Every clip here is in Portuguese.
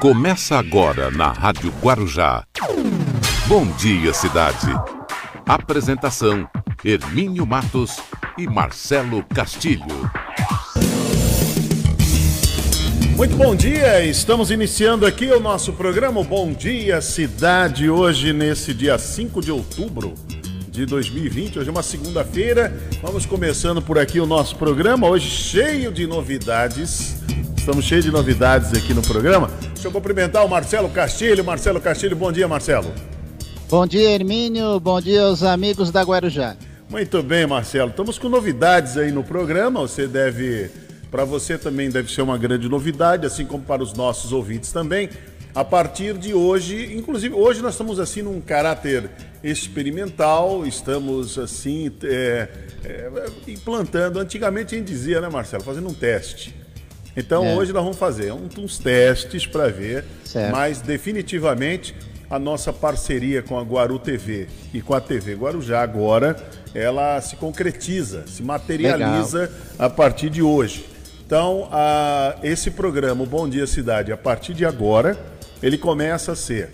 Começa agora na Rádio Guarujá. Bom dia, cidade. Apresentação: Hermínio Matos e Marcelo Castilho. Muito bom dia, estamos iniciando aqui o nosso programa Bom Dia Cidade, hoje nesse dia 5 de outubro de 2020, hoje é uma segunda-feira, vamos começando por aqui o nosso programa, hoje cheio de novidades, estamos cheios de novidades aqui no programa. Deixa eu cumprimentar o Marcelo Castilho, Marcelo Castilho, bom dia Marcelo. Bom dia Hermínio, bom dia aos amigos da Guarujá. Muito bem Marcelo, estamos com novidades aí no programa, você deve para você também deve ser uma grande novidade, assim como para os nossos ouvintes também. A partir de hoje, inclusive hoje nós estamos assim num caráter experimental, estamos assim é, é, implantando. Antigamente a gente dizia, né, Marcelo, fazendo um teste. Então é. hoje nós vamos fazer uns testes para ver, certo. mas definitivamente a nossa parceria com a Guaru TV e com a TV Guarujá agora, ela se concretiza, se materializa Legal. a partir de hoje. Então, a, esse programa, o Bom Dia Cidade, a partir de agora, ele começa a ser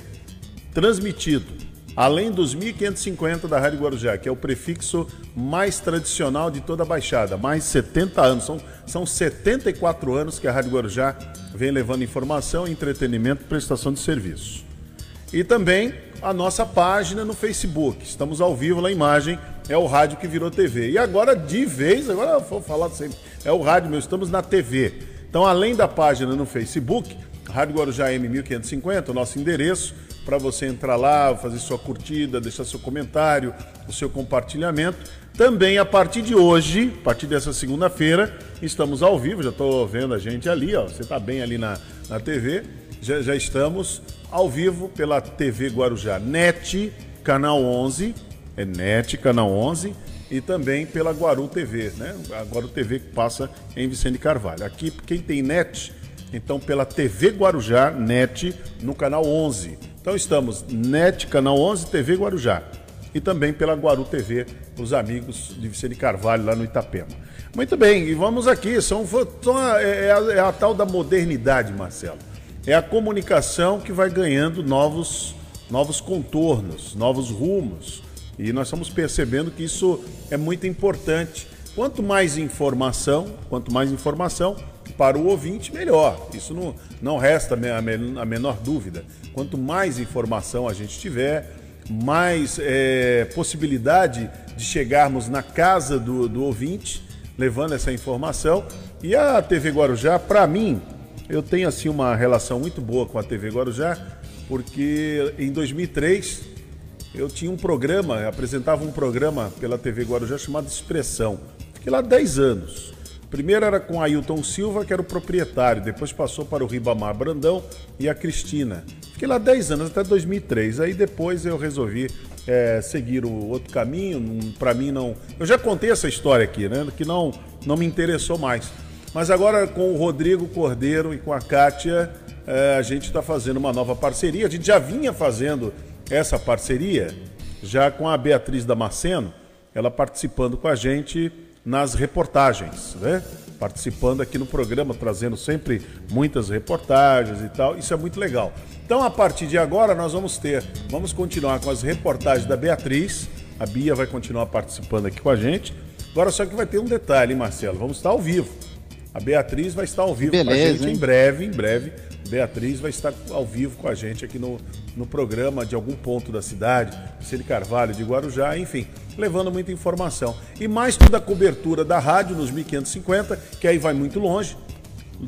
transmitido, além dos 1550 da Rádio Guarujá, que é o prefixo mais tradicional de toda a Baixada, mais 70 anos, são, são 74 anos que a Rádio Guarujá vem levando informação, entretenimento e prestação de serviço. E também a nossa página no Facebook. Estamos ao vivo na imagem, é o rádio que virou TV. E agora, de vez, agora eu vou falar sempre, é o rádio meu, estamos na TV. Então, além da página no Facebook, Rádio Guarujá M1550, o nosso endereço, para você entrar lá, fazer sua curtida, deixar seu comentário, o seu compartilhamento. Também a partir de hoje, a partir dessa segunda-feira, estamos ao vivo, já estou vendo a gente ali, ó, você está bem ali na, na TV, já, já estamos ao vivo pela TV Guarujá NET, canal 11, é NET, canal 11, e também pela Guaru TV, né? A Guaru TV que passa em Vicente Carvalho. Aqui, quem tem NET, então pela TV Guarujá, NET, no canal 11. Então estamos NET, canal 11, TV Guarujá. E também pela Guaru TV, os amigos de Vicente Carvalho, lá no Itapema. Muito bem, e vamos aqui, são, são é, a, é a tal da modernidade, Marcelo é a comunicação que vai ganhando novos, novos contornos, novos rumos. E nós estamos percebendo que isso é muito importante. Quanto mais informação, quanto mais informação para o ouvinte, melhor. Isso não, não resta a menor dúvida. Quanto mais informação a gente tiver, mais é, possibilidade de chegarmos na casa do, do ouvinte, levando essa informação. E a TV Guarujá, para mim, eu tenho assim uma relação muito boa com a TV Guarujá, porque em 2003 eu tinha um programa, apresentava um programa pela TV Guarujá chamado Expressão. Fiquei lá 10 anos. Primeiro era com Ailton Silva, que era o proprietário, depois passou para o Ribamar Brandão e a Cristina. Fiquei lá 10 anos, até 2003. Aí depois eu resolvi é, seguir o outro caminho. Para mim não. Eu já contei essa história aqui, né? Que não, não me interessou mais. Mas agora com o Rodrigo Cordeiro e com a Kátia, é, a gente está fazendo uma nova parceria. A gente já vinha fazendo essa parceria, já com a Beatriz Damasceno, ela participando com a gente nas reportagens, né? Participando aqui no programa, trazendo sempre muitas reportagens e tal. Isso é muito legal. Então, a partir de agora, nós vamos ter, vamos continuar com as reportagens da Beatriz. A Bia vai continuar participando aqui com a gente. Agora, só que vai ter um detalhe, Marcelo. Vamos estar ao vivo. A Beatriz vai estar ao vivo Beleza, com a gente hein? em breve, em breve. Beatriz vai estar ao vivo com a gente aqui no, no programa de algum ponto da cidade, Cine Carvalho, de Guarujá, enfim, levando muita informação. E mais toda a cobertura da rádio nos 1550, que aí vai muito longe.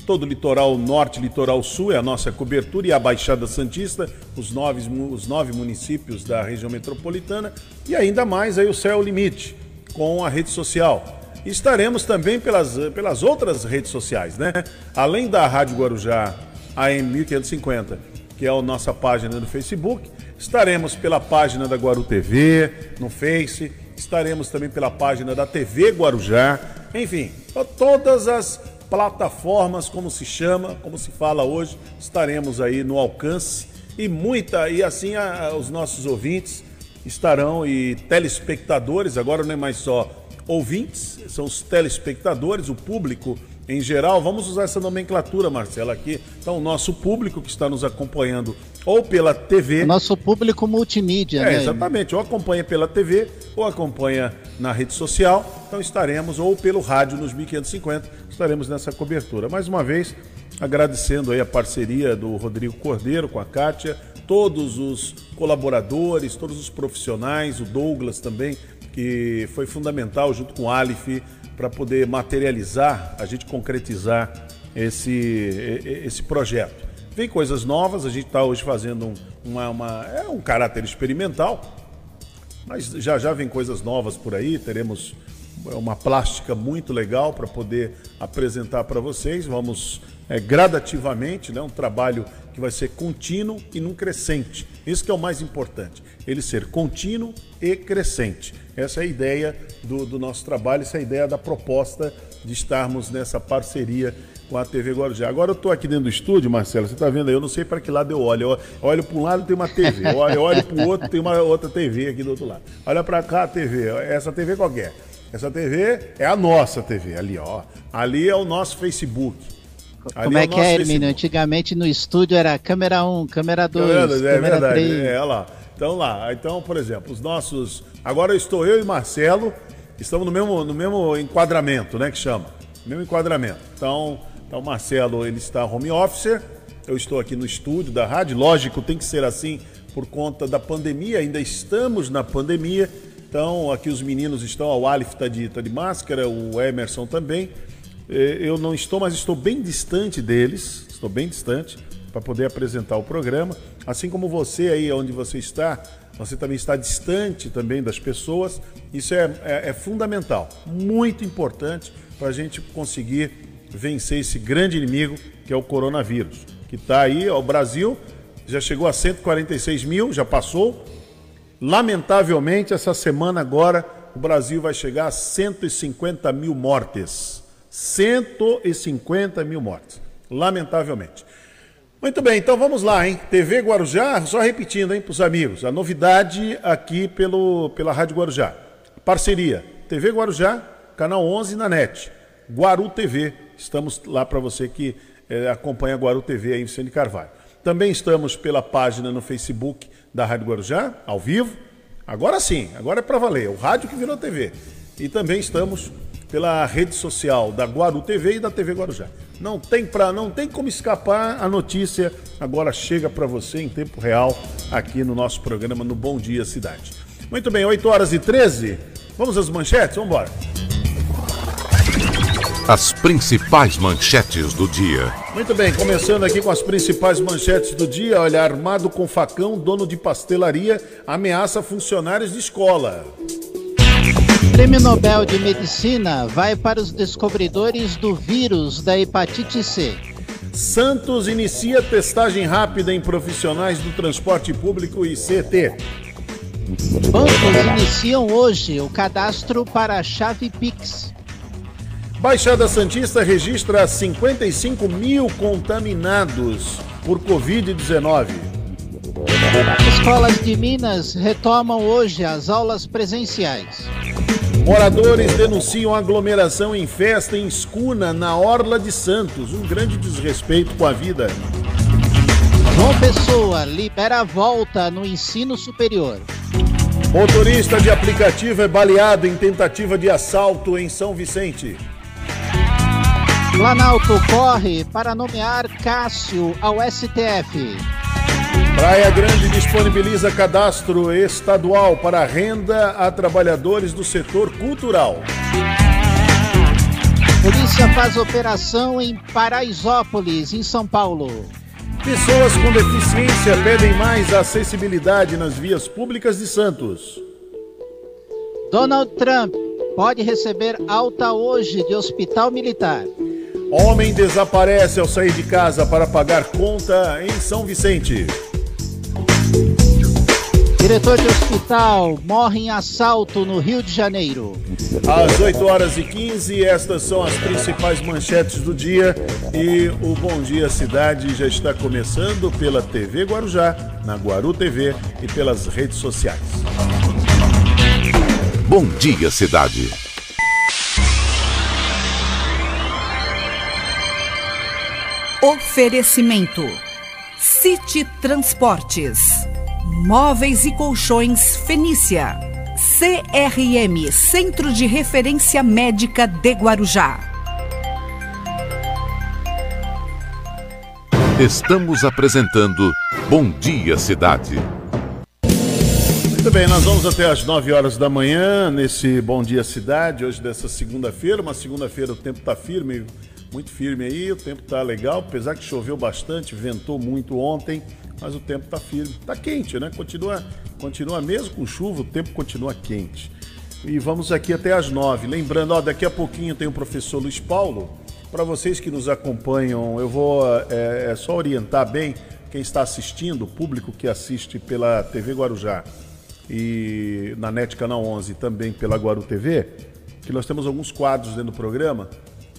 Todo o litoral norte, litoral sul é a nossa cobertura e a Baixada Santista, os nove, os nove municípios da região metropolitana e ainda mais aí o céu limite com a rede social estaremos também pelas, pelas outras redes sociais, né? Além da Rádio Guarujá AM 1550, que é a nossa página no Facebook, estaremos pela página da Guaru TV, no Face, estaremos também pela página da TV Guarujá, enfim, todas as plataformas, como se chama, como se fala hoje, estaremos aí no alcance. E muita, e assim a, os nossos ouvintes estarão e telespectadores, agora não é mais só ouvintes, são os telespectadores, o público em geral, vamos usar essa nomenclatura, Marcela, aqui. Então, o nosso público que está nos acompanhando ou pela TV. Nosso público multimídia, é, né? Exatamente, ou acompanha pela TV ou acompanha na rede social. Então estaremos, ou pelo rádio nos 1550, estaremos nessa cobertura. Mais uma vez, agradecendo aí a parceria do Rodrigo Cordeiro com a Kátia, todos os colaboradores, todos os profissionais, o Douglas também, que foi fundamental junto com o Alif para poder materializar, a gente concretizar esse, esse projeto. Vem coisas novas, a gente está hoje fazendo um, uma, uma, é um caráter experimental, mas já já vem coisas novas por aí, teremos uma plástica muito legal para poder apresentar para vocês. Vamos é, gradativamente, né, um trabalho que vai ser contínuo e num crescente. Isso que é o mais importante, ele ser contínuo e crescente. Essa é a ideia do, do nosso trabalho, essa é a ideia da proposta de estarmos nessa parceria com a TV Guarujá. Agora eu estou aqui dentro do estúdio, Marcelo, você está vendo aí, eu não sei para que lado eu olho. Eu olho para um lado tem uma TV, eu olho, olho para o outro tem uma outra TV aqui do outro lado. Olha para cá a TV, essa TV qualquer. Essa TV é a nossa TV, ali ó. Ali é o nosso Facebook. Ali Como é, é que é, Hermínio? Antigamente no estúdio era câmera 1, câmera 2, câmera, é câmera verdade, 3. É, lá. Então lá, então, por exemplo, os nossos. Agora estou eu e Marcelo, estamos no mesmo, no mesmo enquadramento, né? Que chama. Mesmo enquadramento. Então, então, o Marcelo ele está home office, eu estou aqui no estúdio da rádio. Lógico, tem que ser assim por conta da pandemia, ainda estamos na pandemia. Então, aqui os meninos estão, o Alif está de, tá de máscara, o Emerson também. É, eu não estou, mas estou bem distante deles, estou bem distante para poder apresentar o programa. Assim como você aí onde você está, você também está distante também das pessoas. Isso é, é, é fundamental, muito importante para a gente conseguir vencer esse grande inimigo que é o coronavírus, que está aí, ó, o Brasil já chegou a 146 mil, já passou. Lamentavelmente, essa semana agora, o Brasil vai chegar a 150 mil mortes. 150 mil mortes. Lamentavelmente. Muito bem, então vamos lá, hein? TV Guarujá, só repetindo, hein, para os amigos. A novidade aqui pelo, pela Rádio Guarujá. Parceria, TV Guarujá, canal 11 na net. Guaru TV, estamos lá para você que é, acompanha Guaru TV aí Vicente Carvalho. Também estamos pela página no Facebook da Rádio Guarujá, ao vivo. Agora sim, agora é para valer, o rádio que virou TV. E também estamos pela rede social da Guaru TV e da TV Guarujá. Não tem para, não tem como escapar, a notícia agora chega para você em tempo real aqui no nosso programa no Bom Dia Cidade. Muito bem, 8 horas e 13. Vamos às manchetes? Vamos embora. As principais manchetes do dia. Muito bem, começando aqui com as principais manchetes do dia. Olha, armado com facão, dono de pastelaria ameaça funcionários de escola. Prêmio Nobel de Medicina vai para os descobridores do vírus da hepatite C. Santos inicia testagem rápida em profissionais do transporte público e CT. Bancos iniciam hoje o cadastro para a chave Pix. Baixada Santista registra 55 mil contaminados por Covid-19. Escolas de Minas retomam hoje as aulas presenciais. Moradores denunciam aglomeração em festa em Escuna, na Orla de Santos. Um grande desrespeito com a vida. João Pessoa libera a volta no ensino superior. Motorista de aplicativo é baleado em tentativa de assalto em São Vicente. Planalto corre para nomear Cássio ao STF. Praia Grande disponibiliza cadastro estadual para renda a trabalhadores do setor cultural. Polícia faz operação em Paraisópolis, em São Paulo. Pessoas com deficiência pedem mais acessibilidade nas vias públicas de Santos. Donald Trump pode receber alta hoje de hospital militar. Homem desaparece ao sair de casa para pagar conta em São Vicente. Diretor de hospital morre em assalto no Rio de Janeiro. Às 8 horas e 15, estas são as principais manchetes do dia. E o Bom Dia Cidade já está começando pela TV Guarujá, na Guaru TV e pelas redes sociais. Bom Dia Cidade. Oferecimento: City Transportes, Móveis e Colchões Fenícia, CRM Centro de Referência Médica de Guarujá. Estamos apresentando Bom Dia Cidade. Muito bem, nós vamos até às 9 horas da manhã nesse Bom Dia Cidade, hoje dessa segunda-feira. Uma segunda-feira o tempo está firme, muito firme aí, o tempo está legal, apesar que choveu bastante, ventou muito ontem, mas o tempo está firme. Está quente, né? Continua, continua mesmo com chuva, o tempo continua quente. E vamos aqui até às 9. Lembrando, ó, daqui a pouquinho tem o professor Luiz Paulo. Para vocês que nos acompanham, eu vou é, é só orientar bem quem está assistindo, o público que assiste pela TV Guarujá e na NET Canal 11 também pela Guaru TV, que nós temos alguns quadros dentro do programa,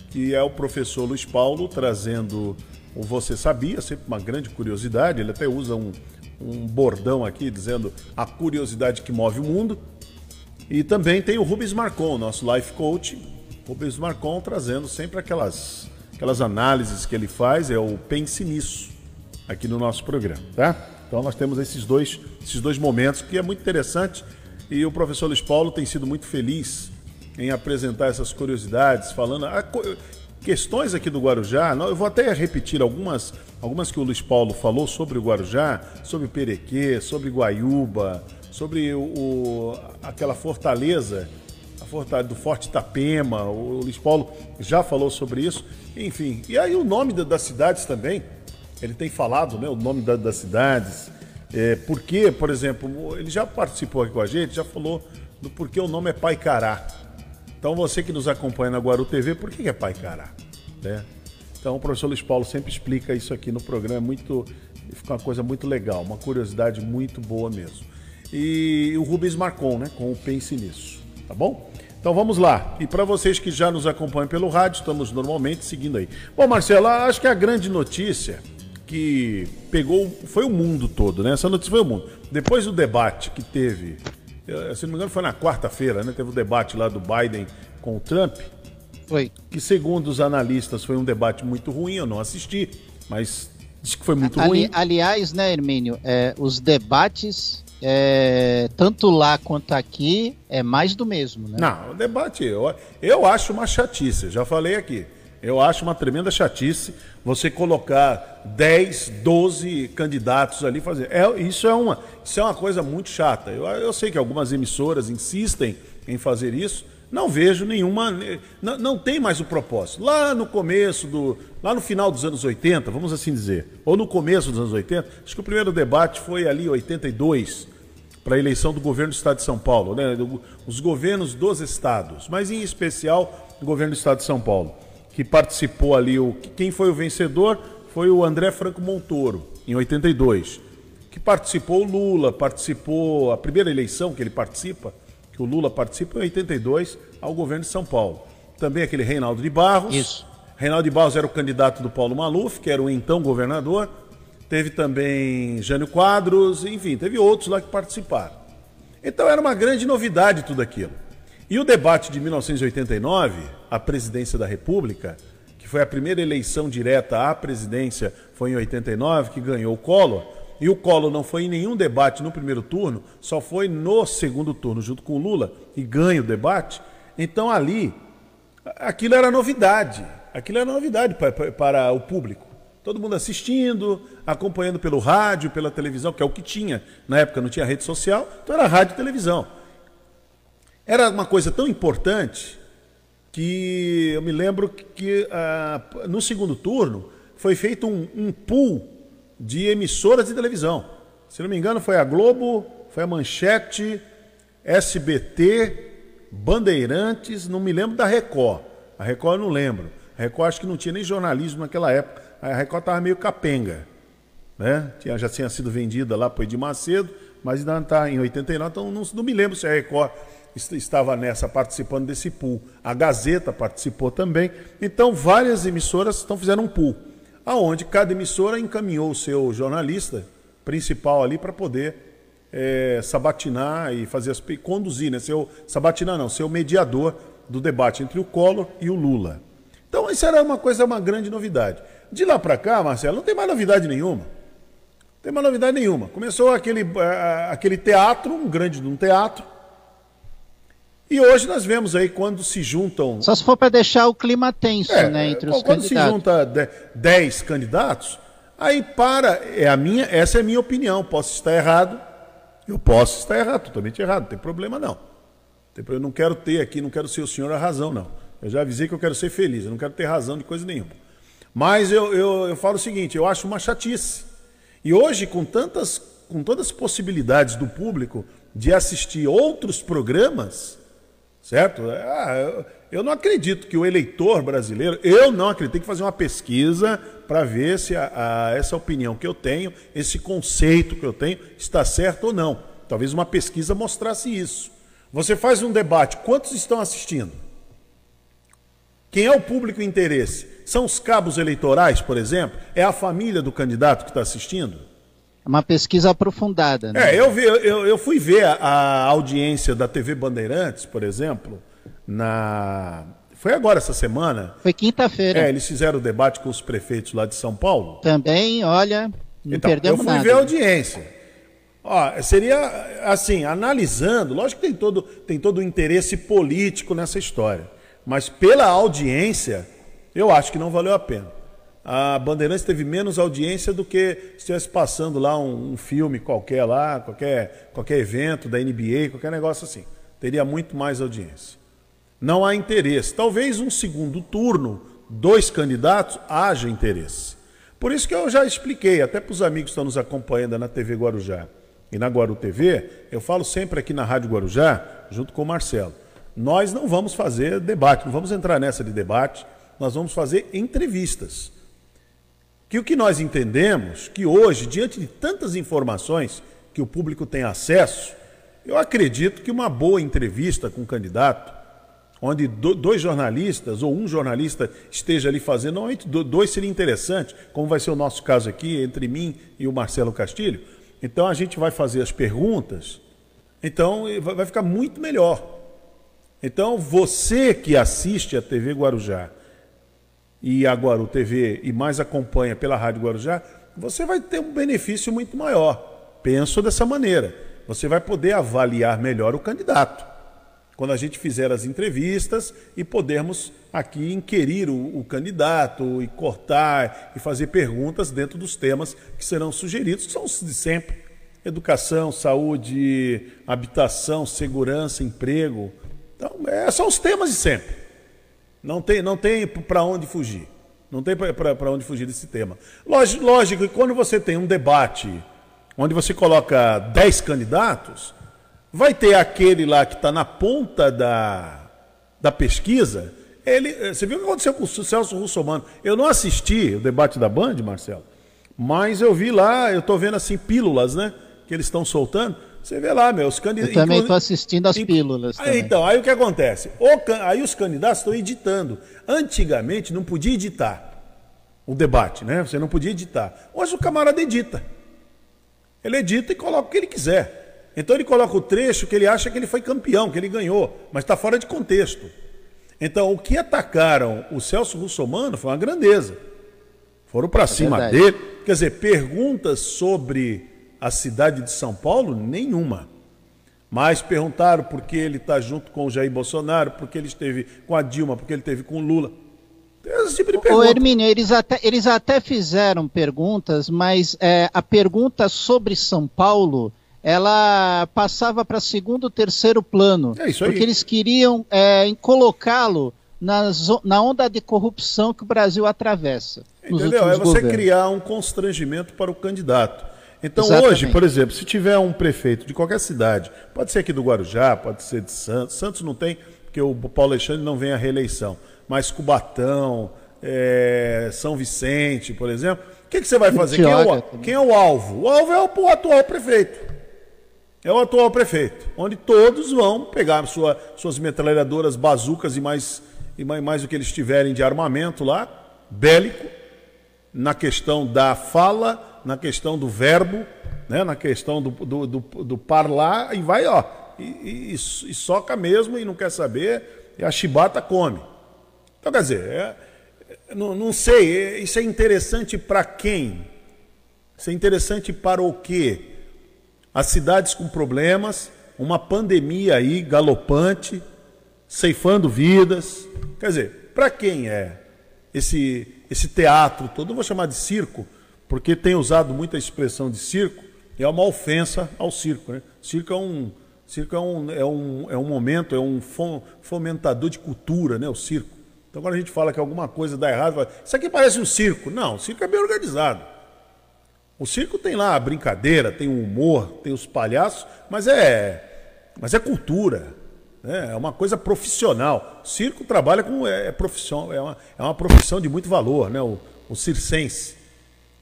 que é o professor Luiz Paulo trazendo o Você Sabia, sempre uma grande curiosidade, ele até usa um, um bordão aqui dizendo a curiosidade que move o mundo. E também tem o Rubens Marcon, nosso life coach, Rubens Marcon trazendo sempre aquelas, aquelas análises que ele faz, é o Pense Nisso, aqui no nosso programa, tá? Então nós temos esses dois, esses dois momentos que é muito interessante e o professor Luiz Paulo tem sido muito feliz em apresentar essas curiosidades, falando ah, questões aqui do Guarujá. Eu vou até repetir algumas, algumas que o Luiz Paulo falou sobre o Guarujá, sobre Perequê, sobre Guaiúba, sobre o, o aquela fortaleza, a fortaleza do Forte Itapema. O Luiz Paulo já falou sobre isso. Enfim, e aí o nome das cidades também ele tem falado né, o nome da, das cidades. É, porque, por exemplo, ele já participou aqui com a gente, já falou do porquê o nome é Paicará. Então você que nos acompanha na Guaru TV, por que é Paicará? Né? Então o professor Luiz Paulo sempre explica isso aqui no programa, é muito, fica uma coisa muito legal, uma curiosidade muito boa mesmo. E o Rubens Marcon, né, com o Pense Nisso, tá bom? Então vamos lá. E para vocês que já nos acompanham pelo rádio, estamos normalmente seguindo aí. Bom, Marcelo, acho que a grande notícia que pegou. Foi o mundo todo, né? Essa notícia foi o mundo. Depois do debate que teve, se não me engano, foi na quarta-feira, né? Teve o debate lá do Biden com o Trump. Foi. Que, segundo os analistas, foi um debate muito ruim. Eu não assisti, mas disse que foi muito Ali, ruim. Aliás, né, Hermínio, é, os debates é, tanto lá quanto aqui, é mais do mesmo, né? Não, o debate, eu, eu acho uma chatice, já falei aqui. Eu acho uma tremenda chatice você colocar 10, 12 candidatos ali fazer. É, isso, é uma, isso é uma coisa muito chata. Eu, eu sei que algumas emissoras insistem em fazer isso. Não vejo nenhuma. Não, não tem mais o propósito. Lá no começo do. Lá no final dos anos 80, vamos assim dizer, ou no começo dos anos 80, acho que o primeiro debate foi ali 82, para a eleição do governo do estado de São Paulo, né? Os governos dos estados, mas em especial o governo do estado de São Paulo que participou ali, o, quem foi o vencedor foi o André Franco Montoro, em 82. Que participou o Lula, participou, a primeira eleição que ele participa, que o Lula participa em 82 ao governo de São Paulo. Também aquele Reinaldo de Barros. Isso. Reinaldo de Barros era o candidato do Paulo Maluf, que era o então governador. Teve também Jânio Quadros, enfim, teve outros lá que participaram. Então era uma grande novidade tudo aquilo. E o debate de 1989, a presidência da República, que foi a primeira eleição direta à presidência, foi em 89, que ganhou o Collor. E o Collor não foi em nenhum debate no primeiro turno, só foi no segundo turno, junto com o Lula, e ganha o debate. Então ali, aquilo era novidade. Aquilo era novidade para, para o público. Todo mundo assistindo, acompanhando pelo rádio, pela televisão, que é o que tinha. Na época não tinha rede social, então era rádio e televisão. Era uma coisa tão importante que eu me lembro que ah, no segundo turno foi feito um, um pool de emissoras de televisão. Se não me engano, foi a Globo, foi a Manchete, SBT, Bandeirantes, não me lembro da Record. A Record eu não lembro. A Record acho que não tinha nem jornalismo naquela época. A Record estava meio capenga. Né? Tinha, já tinha sido vendida lá para o Edir Macedo, mas ainda está em 89, então não, não me lembro se a Record estava nessa participando desse pool. A Gazeta participou também. Então, várias emissoras estão fazendo um pool, aonde cada emissora encaminhou o seu jornalista principal ali para poder é, sabatinar e fazer as conduzir, né? Seu sabatinar não, ser o mediador do debate entre o Collor e o Lula. Então, isso era uma coisa, uma grande novidade. De lá para cá, Marcelo, não tem mais novidade nenhuma. Tem mais novidade nenhuma. Começou aquele, uh, aquele teatro, um grande de um teatro. E hoje nós vemos aí quando se juntam. Só se for para deixar o clima tenso, é, né, entre os quando candidatos. Quando se junta 10 candidatos, aí para. É a minha, essa é a minha opinião. Posso estar errado. Eu posso estar errado, totalmente errado, não tem problema não. Eu não quero ter aqui, não quero ser o senhor a razão, não. Eu já avisei que eu quero ser feliz, eu não quero ter razão de coisa nenhuma. Mas eu, eu, eu falo o seguinte, eu acho uma chatice. E hoje, com tantas, com todas as possibilidades do público de assistir outros programas, certo? Ah, eu, não acredito que o eleitor brasileiro, eu não acredito, tem que fazer uma pesquisa para ver se a, a, essa opinião que eu tenho, esse conceito que eu tenho, está certo ou não. Talvez uma pesquisa mostrasse isso. Você faz um debate, quantos estão assistindo? Quem é o público interesse? São os cabos eleitorais, por exemplo? É a família do candidato que está assistindo? Uma pesquisa aprofundada. Né? É, eu, vi, eu, eu fui ver a, a audiência da TV Bandeirantes, por exemplo, na. Foi agora essa semana. Foi quinta-feira. É, eles fizeram o debate com os prefeitos lá de São Paulo. Também, olha, não então, perdemos nada. Eu fui nada. ver a audiência. Ó, seria assim, analisando, lógico que tem todo, tem todo o interesse político nessa história, mas pela audiência, eu acho que não valeu a pena. A Bandeirantes teve menos audiência do que se estivesse passando lá um, um, filme qualquer lá, qualquer, qualquer evento da NBA, qualquer negócio assim. Teria muito mais audiência. Não há interesse. Talvez um segundo turno, dois candidatos, haja interesse. Por isso que eu já expliquei, até para os amigos que estão nos acompanhando na TV Guarujá e na Guaru TV, eu falo sempre aqui na Rádio Guarujá, junto com o Marcelo. Nós não vamos fazer debate, não vamos entrar nessa de debate, nós vamos fazer entrevistas. Que o que nós entendemos, que hoje, diante de tantas informações que o público tem acesso, eu acredito que uma boa entrevista com o um candidato, onde dois jornalistas ou um jornalista esteja ali fazendo, normalmente dois seria interessante, como vai ser o nosso caso aqui, entre mim e o Marcelo Castilho, então a gente vai fazer as perguntas, então vai ficar muito melhor. Então você que assiste a TV Guarujá e a Guaru TV e mais acompanha pela Rádio Guarujá, você vai ter um benefício muito maior. Penso dessa maneira. Você vai poder avaliar melhor o candidato quando a gente fizer as entrevistas e podermos aqui inquirir o, o, candidato e cortar e fazer perguntas dentro dos temas que serão sugeridos, que são os de sempre: educação, saúde, habitação, segurança, emprego. Então, é, são os temas de sempre. Não tem, não tem para onde fugir. Não tem para onde fugir desse tema. Lógico, lógico que quando você tem um debate onde você coloca 10 candidatos, Vai ter aquele lá que está na ponta da, da pesquisa. Ele, eh, você viu o que aconteceu com o Celso Russomano? Eu não assisti o debate da Band, Marcelo, mas eu vi lá, eu estou vendo assim pílulas, né? Que eles estão soltando. Você vê lá, meus candidatos. Eu também estou assistindo as pílulas. Aí, então, aí o que acontece? O, aí os candidatos estão editando. Antigamente não podia editar o debate, né? Você não podia editar. Hoje o camarada edita. Ele edita e coloca o que ele quiser. Então ele coloca o trecho que ele acha que ele foi campeão, que ele ganhou, mas está fora de contexto. Então, o que atacaram o Celso Russomano foi uma grandeza. Foram para é cima verdade. dele. Quer dizer, perguntas sobre a cidade de São Paulo, nenhuma. Mas perguntaram por que ele está junto com o Jair Bolsonaro, por que ele esteve com a Dilma, por que ele esteve com o Lula. Esse tipo de pergunta. Ô, Hermínio, eles até, eles até fizeram perguntas, mas é, a pergunta sobre São Paulo ela passava para segundo, terceiro plano. É isso aí. Porque eles queriam é, colocá-lo na, na onda de corrupção que o Brasil atravessa. Entendeu? É você governos. criar um constrangimento para o candidato. Então Exatamente. hoje, por exemplo, se tiver um prefeito de qualquer cidade, pode ser aqui do Guarujá, pode ser de Santos, Santos não tem, porque o Paulo Alexandre não vem à reeleição, mas Cubatão, é, São Vicente, por exemplo, o que, que você vai fazer? Quem é, o, quem é, o, alvo? O alvo é o atual prefeito é o atual prefeito, onde todos vão pegar sua, suas metralhadoras, bazucas e mais, e mais, mais o que eles tiverem de armamento lá, bélico, na questão da fala, na questão do verbo, né, na questão do, do, do, do parlar, e vai, ó, e, e, e, soca mesmo e não quer saber, e a chibata come. Então, quer dizer, é, não, não sei, isso é interessante para quem? Isso é interessante para o quê? As cidades com problemas, uma pandemia aí galopante, ceifando vidas. Quer dizer, para quem é esse, esse teatro todo? Eu vou chamar de circo, porque tem usado muita expressão de circo, é uma ofensa ao circo. Né? Circo é um, circo é um, é um, é um momento, é um fomentador de cultura, né? o circo. Então, quando a gente fala que alguma coisa dá errado, fala, isso aqui parece um circo. Não, o circo é bem organizado. O circo tem lá a brincadeira, tem o humor, tem os palhaços, mas é, mas é cultura. Né? É uma coisa profissional. O circo trabalha com. É, é profissão, é, uma, é uma profissão de muito valor, né? o, o circense.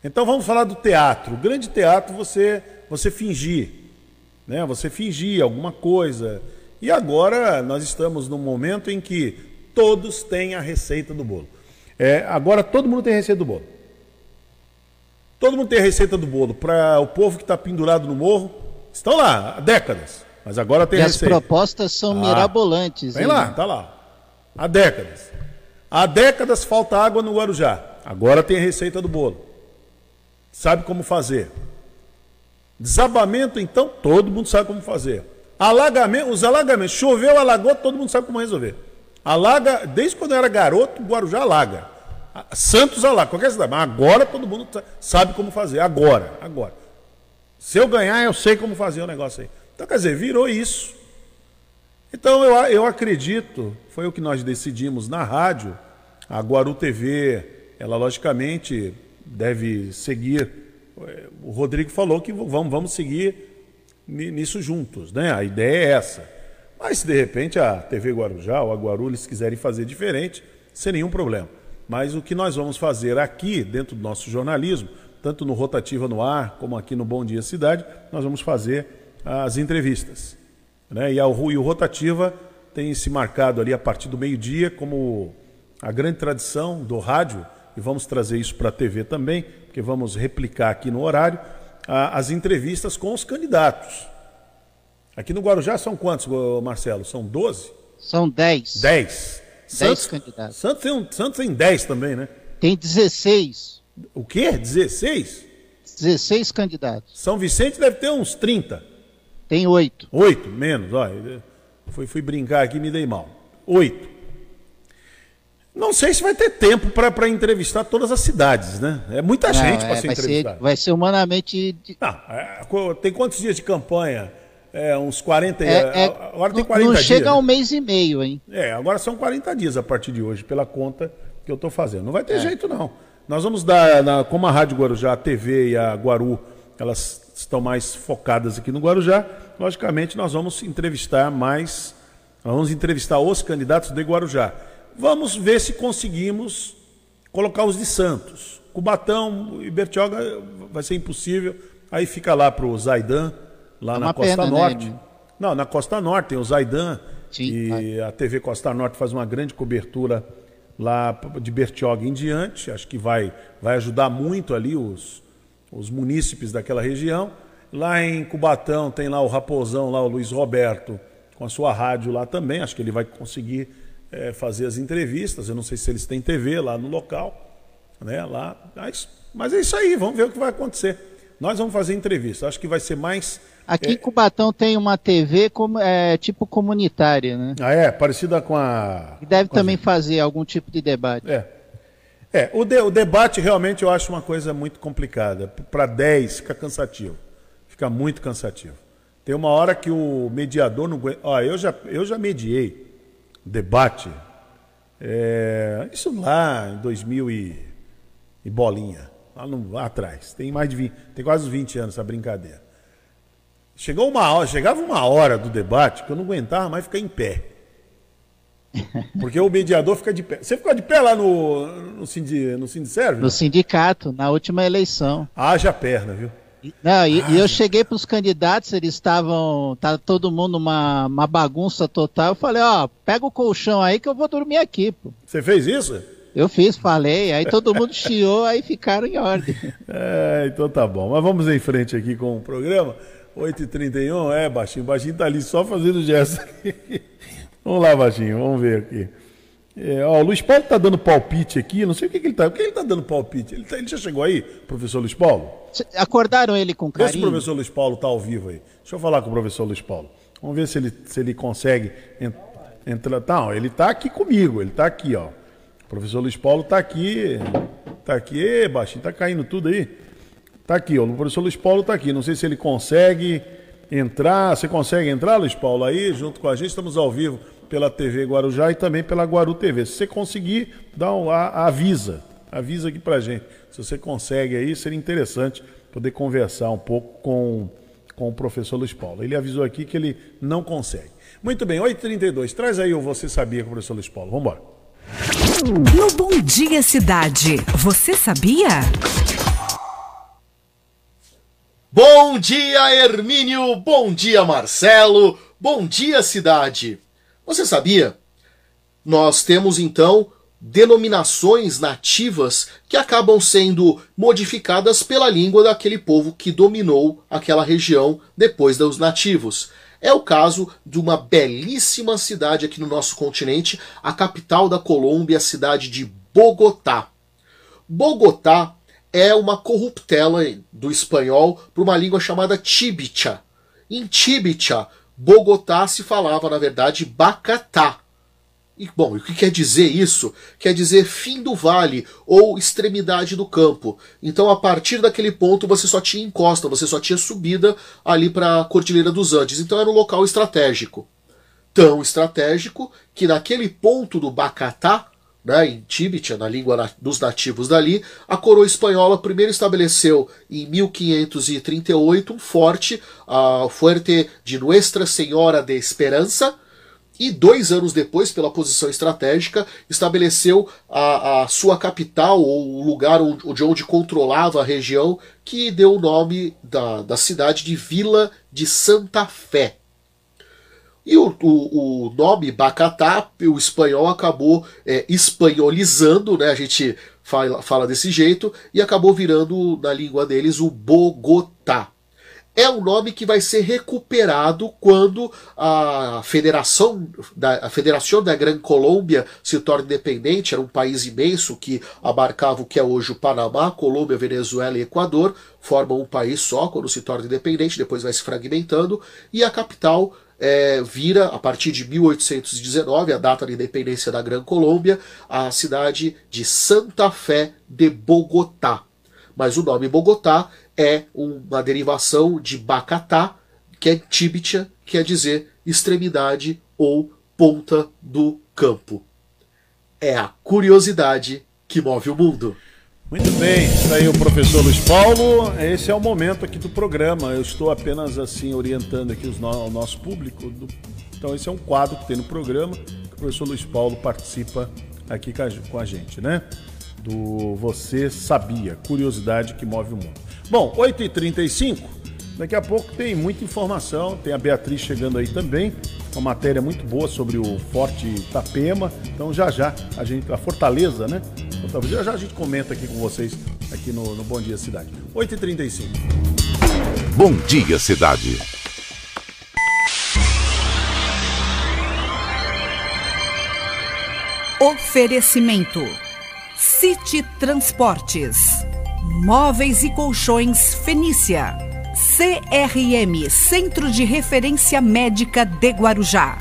Então vamos falar do teatro. O grande teatro você, você fingir. Né? Você fingir alguma coisa. E agora nós estamos num momento em que todos têm a receita do bolo. É, agora todo mundo tem a receita do bolo. Todo mundo tem a receita do bolo. Para o povo que está pendurado no morro, estão lá há décadas. Mas agora tem e receita. as propostas são ah, mirabolantes. Vem lá, tá lá. Há décadas. Há décadas falta água no Guarujá. Agora tem a receita do bolo. Sabe como fazer. Desabamento, então, todo mundo sabe como fazer. Alagamento, os alagamentos. Choveu, alagou, todo mundo sabe como resolver. Alaga, desde quando eu era garoto, Guarujá alaga. Santos alaga, qualquer cidade. Mas agora todo mundo sabe como fazer. Agora, agora. Se eu ganhar, eu sei como fazer o negócio aí. Então, quer dizer, virou isso. Então, eu, eu acredito, foi o que nós decidimos na rádio, a Guaru TV, ela logicamente deve seguir. O Rodrigo falou que vamos, vamos seguir nisso juntos, né? A ideia é essa. Mas se de repente a TV Guarujá ou a Guaru eles quiserem fazer diferente, sem nenhum problema. Mas o que nós vamos fazer aqui, dentro do nosso jornalismo, tanto no Rotativa no Ar, como aqui no Bom Dia Cidade, nós vamos fazer as entrevistas. Né? E, a, e o Rotativa tem se marcado ali a partir do meio-dia como a grande tradição do rádio, e vamos trazer isso para a TV também, porque vamos replicar aqui no horário, a, as entrevistas com os candidatos. Aqui no Guarujá são quantos, Marcelo? São 12? São 10. 10. 10 candidatos. Santos tem, Santos tem 10 também, né? Tem 16. O quê? 16? 16 candidatos. São Vicente deve ter uns 30. Tem 8. 8, menos. Ó, fui, fui brincar aqui e me dei mal. 8. Não sei se vai ter tempo para entrevistar todas as cidades, né? É muita Não, gente para é, ser entrevistada. vai ser humanamente. Não, é, tem quantos dias de campanha? É, uns 40 é, é, Agora tem 40 não dias. Não chega a um mês e meio, hein? É, agora são 40 dias a partir de hoje, pela conta que eu estou fazendo. Não vai ter é. jeito, não. Nós vamos dar, na, como a Rádio Guarujá, a TV e a Guaru, elas estão mais focadas aqui no Guarujá, logicamente nós vamos entrevistar mais, vamos entrevistar os candidatos de Guarujá. Vamos ver se conseguimos colocar os de Santos. Cubatão e Bertioga vai ser impossível, aí fica lá para o Zaidan, lá é na Costa pena, né, Norte. Né? Não, na Costa Norte tem o Zaidan Sim, e a TV Costa Norte faz uma grande cobertura lá de Bertioga em diante. Acho que vai, vai ajudar muito ali os, os munícipes daquela região. Lá em Cubatão tem lá o Raposão, lá o Luiz Roberto, com a sua rádio lá também. Acho que ele vai conseguir é, fazer as entrevistas. Eu não sei se eles têm TV lá no local. Né, lá. Mas, mas é isso aí, vamos ver o que vai acontecer. Nós vamos fazer entrevista. Acho que vai ser mais Aqui é... em Cubatão tem uma TV como, é, tipo comunitária, né? Ah, é? Parecida com a. E deve com também a... fazer algum tipo de debate. É. É, o, de, o debate realmente eu acho uma coisa muito complicada. Para 10 fica cansativo. Fica muito cansativo. Tem uma hora que o mediador não aguenta. Ó, eu já, eu já mediei debate. É, isso lá em 2000 e, e bolinha. Lá, no, lá atrás. Tem mais de 20, tem quase 20 anos essa brincadeira. Chegou uma hora, chegava uma hora do debate que eu não aguentava mais ficar em pé. Porque o mediador fica de pé. Você ficou de pé lá no, no, sindi, no Sindicerve? No sindicato, na última eleição. Haja perna, viu? Não, e, e eu cheguei para os candidatos, eles estavam. Tá todo mundo uma, uma bagunça total. Eu falei, ó, pega o colchão aí que eu vou dormir aqui, pô. Você fez isso? Eu fiz, falei, aí todo mundo chiou, aí ficaram em ordem. É, então tá bom. Mas vamos em frente aqui com o programa. 8h31, é, Baixinho. Baixinho tá ali só fazendo gesto. vamos lá, Baixinho, vamos ver aqui. É, ó, o Luiz Paulo está dando palpite aqui, não sei o que, que ele está. O que ele está dando palpite? Ele, tá, ele, já chegou aí, professor Luiz Paulo? Acordaram ele com carinho? Vê se o professor Luiz Paulo está ao vivo aí. Deixa eu falar com o professor Luiz Paulo. Vamos ver se ele, se ele consegue entrar. Tá, ele está aqui comigo, ele está aqui, ó. O professor Luiz Paulo está aqui. Está aqui, Ê, baixinho, está caindo tudo aí. Está aqui, ó. O professor Luiz Paulo está aqui. Não sei se ele consegue entrar. Você consegue entrar, Luiz Paulo, aí, junto com a gente? Estamos ao vivo pela TV Guarujá e também pela Guaru TV. Se você conseguir, dá um, a, avisa. Avisa aqui pra gente. Se você consegue aí, seria interessante poder conversar um pouco com, com o professor Luiz Paulo. Ele avisou aqui que ele não consegue. Muito bem, 8h32. Traz aí o Você Sabia com o professor Luiz Paulo. Vamos embora. No Bom Dia Cidade, você sabia? Bom dia, Hermínio! Bom dia, Marcelo! Bom dia, cidade! Você sabia? Nós temos então denominações nativas que acabam sendo modificadas pela língua daquele povo que dominou aquela região depois dos nativos. É o caso de uma belíssima cidade aqui no nosso continente, a capital da Colômbia, a cidade de Bogotá. Bogotá é uma corruptela do espanhol para uma língua chamada Chibicha. Em Chibicha, Bogotá se falava, na verdade, Bacatá. E, bom, o que quer dizer isso? Quer dizer fim do vale ou extremidade do campo. Então, a partir daquele ponto, você só tinha encosta, você só tinha subida ali para a Cordilheira dos Andes. Então, era um local estratégico. Tão estratégico que naquele ponto do Bacatá, né, em Tibitia, na língua dos nativos dali, a coroa espanhola primeiro estabeleceu em 1538 um forte, uh, Fuerte de Nuestra Senhora de Esperança, e dois anos depois, pela posição estratégica, estabeleceu a, a sua capital, ou o lugar onde, de onde controlava a região, que deu o nome da, da cidade de Vila de Santa Fé. E o, o, o nome Bacatá, o espanhol acabou é, espanholizando, né? A gente fala, fala desse jeito, e acabou virando na língua deles o Bogotá. É um nome que vai ser recuperado quando a Federação da, a Federação da Gran Colômbia se torna independente. Era um país imenso que abarcava o que é hoje o Panamá, Colômbia, Venezuela e Equador. Formam um país só quando se torna independente, depois vai se fragmentando. E a capital é, vira, a partir de 1819, a data da independência da Gran Colômbia, a cidade de Santa Fé de Bogotá. Mas o nome Bogotá é uma derivação de Bacatá, que é Tibitia, quer dizer extremidade ou ponta do campo. É a curiosidade que move o mundo. Muito bem, está aí o professor Luiz Paulo. Esse é o momento aqui do programa. Eu estou apenas assim orientando aqui os no, o nosso público. Do... Então esse é um quadro que tem no programa que o professor Luiz Paulo participa aqui com a gente, né? Do Você Sabia, curiosidade que move o mundo. Bom, 8h35, daqui a pouco tem muita informação, tem a Beatriz chegando aí também, uma matéria muito boa sobre o Forte Itapema. Então já já a gente, a Fortaleza, né? Já já a gente comenta aqui com vocês, aqui no, no Bom Dia Cidade. 8h35. Bom Dia Cidade. Oferecimento: City Transportes, Móveis e Colchões Fenícia, CRM Centro de Referência Médica de Guarujá.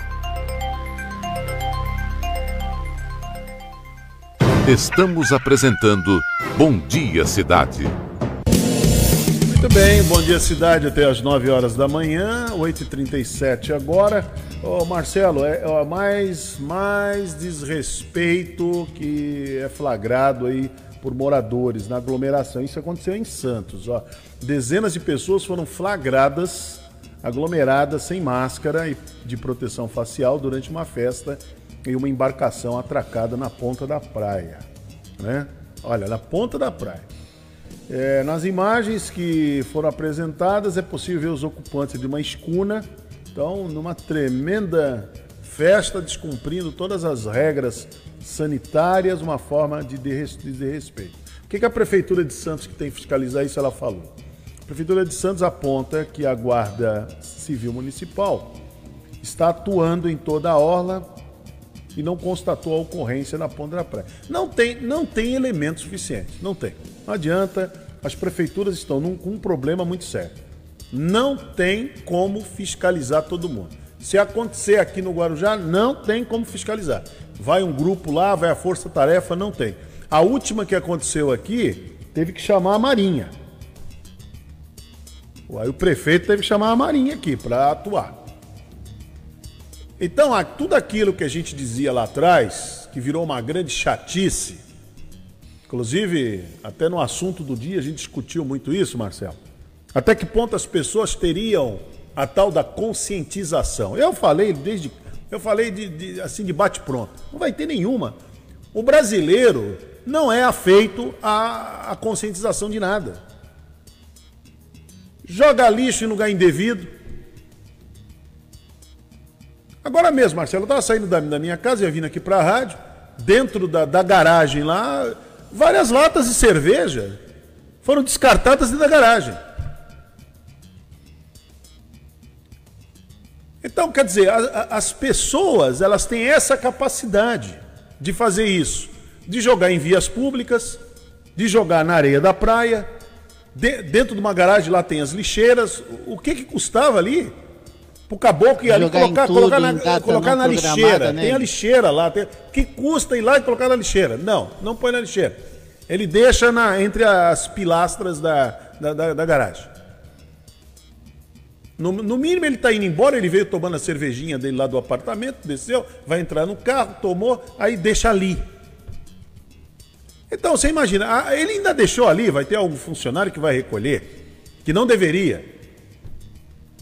Estamos apresentando Bom Dia Cidade. Muito bem, bom dia cidade até as 9 horas da manhã, 8h37 agora. Ô Marcelo, é, é mais, mais desrespeito que é flagrado aí por moradores na aglomeração. Isso aconteceu em Santos. Ó. Dezenas de pessoas foram flagradas, aglomeradas, sem máscara e de proteção facial durante uma festa em uma embarcação atracada na ponta da praia. Né? Olha, na ponta da praia. É, nas imagens que foram apresentadas é possível ver os ocupantes de uma escuna, então numa tremenda festa, descumprindo todas as regras sanitárias, uma forma de desrespeito. O que, a Prefeitura de Santos, que tem que fiscalizar isso, ela falou? A Prefeitura de Santos aponta que a Guarda Civil Municipal está atuando em toda a orla e não constatou a ocorrência na ponta da praia. Não tem, não tem elementos suficientes, não tem. Não adianta, as prefeituras estão num, com um problema muito sério. Não tem como fiscalizar todo mundo. Se acontecer aqui no Guarujá, não tem como fiscalizar. Vai um grupo lá, vai a força-tarefa, não tem. A última que aconteceu aqui, teve que chamar a Marinha. Aí o prefeito teve que chamar a Marinha aqui para atuar. Então, tudo aquilo que a gente dizia lá atrás, que virou uma grande chatice, inclusive até no assunto do dia a gente discutiu muito isso, Marcelo. Até que ponto as pessoas teriam a tal da conscientização? Eu falei desde eu falei de, de assim de bate pronto. Não vai ter nenhuma. O brasileiro não é afeito à, à conscientização de nada. Joga lixo em lugar indevido. Agora mesmo, Marcelo, eu estava saindo da, da, minha casa, ia vindo aqui para a rádio, dentro da, da garagem lá, várias latas de cerveja foram descartadas dentro da garagem. Então, quer dizer, a, a, as pessoas, elas têm essa capacidade de fazer isso, de jogar em vias públicas, de jogar na areia da praia, de, dentro de uma garagem lá tem as lixeiras. O que que custava ali? Pro caboclo ir ali colocar, tudo, colocar na, colocar na lixeira. Né? Tem a lixeira lá. Tem, que custa ir lá e colocar na lixeira? Não, não põe na lixeira. Ele deixa na, entre as pilastras da, da, da, da garagem. No, no, mínimo ele está indo embora, ele veio tomando a cervejinha dele lá do apartamento, desceu, vai entrar no carro, tomou, aí deixa ali. Então, você imagina, ele ainda deixou ali, vai ter algum funcionário que vai recolher, que não deveria.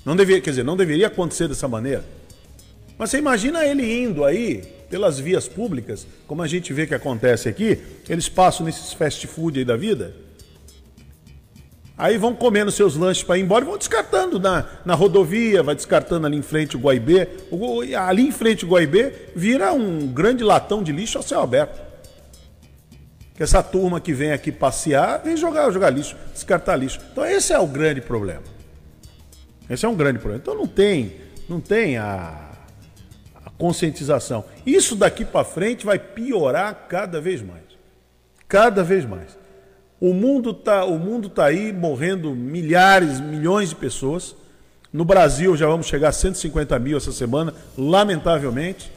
Não deveria, quer dizer, não deveria acontecer dessa maneira. Mas você imagina ele indo aí pelas vias públicas, como a gente vê que acontece aqui, eles passam nesses fast food aí da vida. Aí vão comendo seus lanches para ir embora e vão descartando na, na rodovia, vai descartando ali em frente o Guaibê. O, ali em frente o Guaibê vira um grande latão de lixo a céu aberto que essa turma que vem aqui passear vem jogar, jogar lixo, descartar lixo. Então esse é o grande problema. Esse é um grande problema. Então não tem, não tem a, a conscientização. Isso daqui para frente vai piorar cada vez mais. Cada vez mais. O mundo tá, o mundo tá aí morrendo milhares, milhões de pessoas. No Brasil já vamos chegar a 150 mil essa semana, lamentavelmente.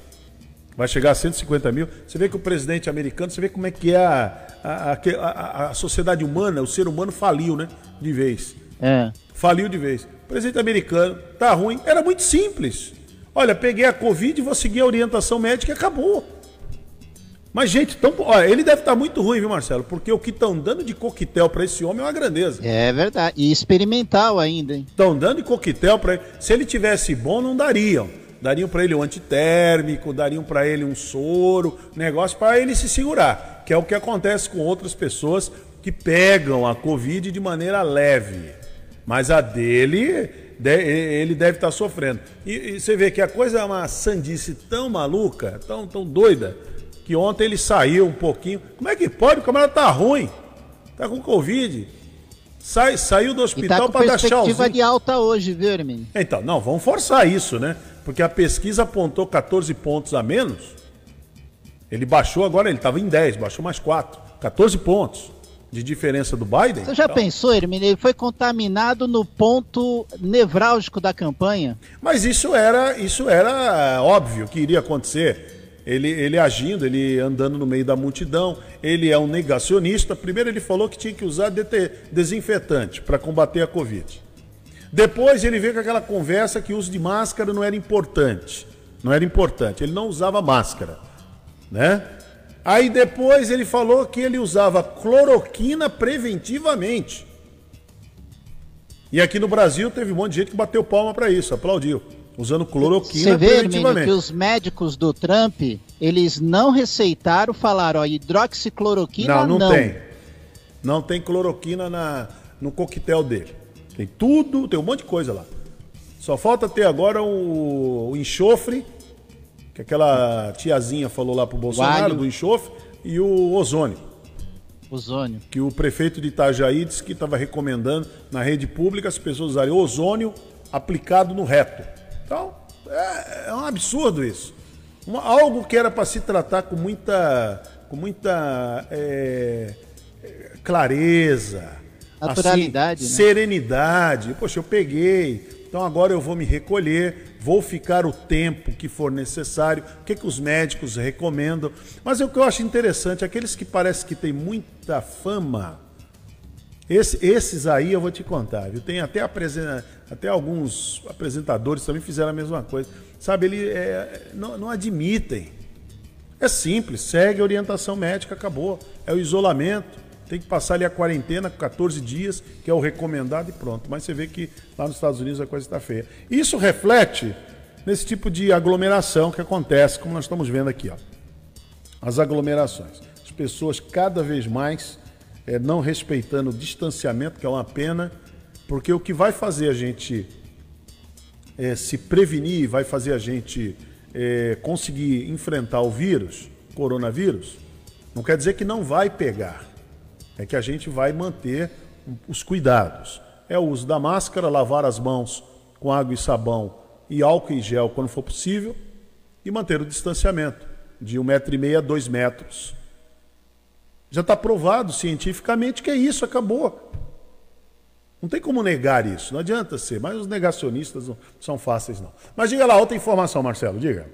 Vai chegar a 150 mil. Você vê que o presidente americano, você vê como é que é a, a, a, a sociedade humana, o ser humano faliu, né? De vez. É. Faliu de vez. O presidente americano, tá ruim. Era muito simples. Olha, peguei a Covid, vou seguir a orientação médica e acabou. Mas, gente, tão, olha, ele deve estar tá muito ruim, viu, Marcelo? Porque o que estão dando de coquetel para esse homem é uma grandeza. É verdade. E experimental ainda, hein? Estão dando de coquetel para ele. Se ele tivesse bom, não dariam dariam para ele um antitérmico, dariam para ele um soro, negócio para ele se segurar, que é o que acontece com outras pessoas que pegam a Covid de maneira leve. Mas a dele, ele deve estar tá sofrendo. E, você vê que a coisa é uma sandice tão maluca, tão, tão doida, que ontem ele saiu um pouquinho. Como é que pode? O camarada tá ruim, tá com Covid. Sai, saiu do hospital tá para dar tchauzinho. perspectiva de alta hoje, viu, Hermínio? Então, não, vamos forçar isso, né? porque a pesquisa apontou 14 pontos a menos. Ele baixou agora, ele estava em 10, baixou mais 4. 14 pontos de diferença do Biden. Você já então... pensou, Hermínio? Ele foi contaminado no ponto nevrálgico da campanha. Mas isso era, isso era óbvio que iria acontecer. Ele, ele agindo, ele andando no meio da multidão, ele é um negacionista. Primeiro ele falou que tinha que usar desinfetante para combater a Covid. Depois ele veio com aquela conversa que o uso de máscara não era importante. Não era importante. Ele não usava máscara, né? Aí depois ele falou que ele usava cloroquina preventivamente. E aqui no Brasil teve um monte de gente que bateu palma para isso, aplaudiu, usando cloroquina Você vê, preventivamente. que os médicos do Trump, eles não receitaram, falaram, ó, hidroxicloroquina não. Não, não tem. Não tem cloroquina na, no coquetel dele. Tem tudo, tem um monte de coisa lá. Só falta ter agora o, o enxofre, que aquela tiazinha falou lá pro Bolsonaro, do enxofre, e o ozônio. Ozônio. Que o prefeito de Itajaí disse que estava recomendando na rede pública as pessoas usarem ozônio aplicado no reto. Então, é, é um absurdo isso. Uma, algo que era para se tratar com muita, com muita é, clareza, naturalidade, assim, né? serenidade. Poxa, eu peguei, então agora eu vou me recolher, vou ficar o tempo que for necessário, o que, que os médicos recomendam. Mas o que eu acho interessante, aqueles que parece que têm muita fama, esse, esses aí eu vou te contar, viu? Tem até, até alguns apresentadores também fizeram a mesma coisa. Sabe, ele é, não, não admitem. É simples, segue a orientação médica, acabou. É o isolamento. Tem que passar ali a quarentena, 14 dias, que é o recomendado e pronto. Mas você vê que lá nos Estados Unidos a coisa está feia. Isso reflete nesse tipo de aglomeração que acontece, como nós estamos vendo aqui. Ó. As aglomerações. As pessoas cada vez mais é, não respeitando o distanciamento, que é uma pena, porque o que vai fazer a gente é, se prevenir, vai fazer a gente é, conseguir enfrentar o vírus, coronavírus, não quer dizer que não vai pegar. É que a gente vai manter os cuidados. É o uso da máscara, lavar as mãos com água e sabão e álcool e gel quando for possível e manter o distanciamento de um metro e meio a dois metros. Já está provado cientificamente que é isso, acabou. Não tem como negar isso, não adianta ser, mas os negacionistas não são fáceis não. Mas diga lá, outra informação, Marcelo, diga.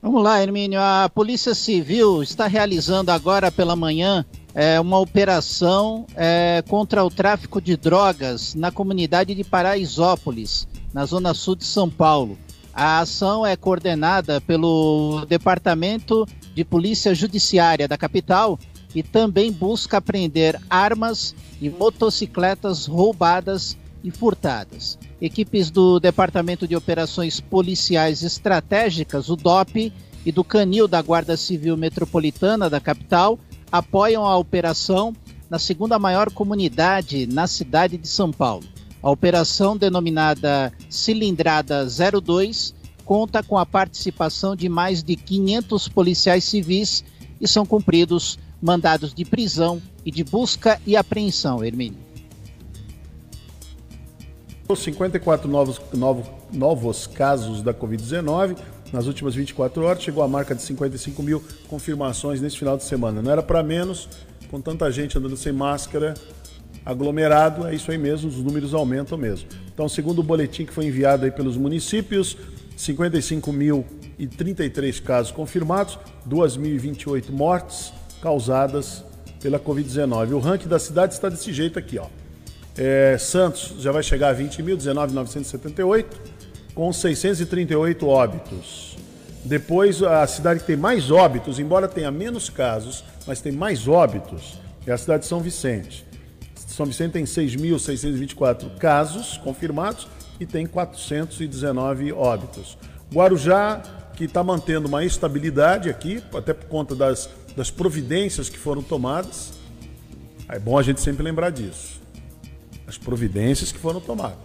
Vamos lá, Hermínio. A Polícia Civil está realizando agora pela manhã é, uma operação é, contra o tráfico de drogas na comunidade de Paraisópolis, na zona sul de São Paulo. A ação é coordenada pelo Departamento de Polícia Judiciária da capital e também busca apreender armas e motocicletas roubadas e furtadas. Equipes do Departamento de Operações Policiais Estratégicas, o DOP, e do Canil da Guarda Civil Metropolitana da capital apoiam a operação na segunda maior comunidade na cidade de São Paulo. A operação, denominada Cilindrada 02, conta com a participação de mais de 500 policiais civis e são cumpridos mandados de prisão e de busca e apreensão, Hermínio. 54 novos, novos, novos casos da Covid-19 nas últimas 24 horas, chegou a marca de 55 mil confirmações nesse final de semana. Não era para menos, com tanta gente andando sem máscara, aglomerado, é isso aí mesmo, os números aumentam mesmo. Então, segundo o boletim que foi enviado aí pelos municípios, 55.033 casos confirmados, 2.028 mortes, causadas pela Covid-19. O ranking da cidade está desse jeito aqui, ó. É, Santos já vai chegar a 20.019.978, com 638 óbitos. Depois, a cidade que tem mais óbitos, embora tenha menos casos, mas tem mais óbitos, é a cidade de São Vicente. São Vicente tem 6.624 casos confirmados e tem 419 óbitos. Guarujá, que está mantendo uma estabilidade aqui, até por conta das das providências que foram tomadas. É bom a gente sempre lembrar disso. As providências que foram tomadas.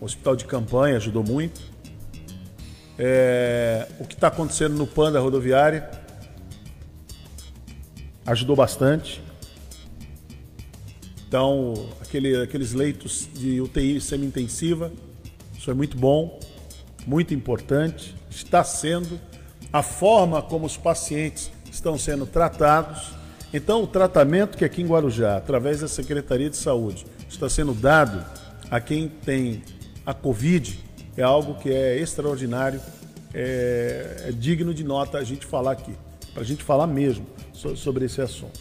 O hospital de campanha ajudou muito. É, o que está acontecendo no PAN da rodoviária ajudou bastante. Então, aquele, aqueles leitos de UTI semi-intensiva, isso é muito bom, muito importante, está sendo. A forma como os pacientes estão sendo tratados. Então, o tratamento que aqui em Guarujá, através da Secretaria de Saúde, está sendo dado a quem tem a Covid é algo que é extraordinário, é, é digno de nota a gente falar aqui, para a gente falar mesmo sobre esse assunto.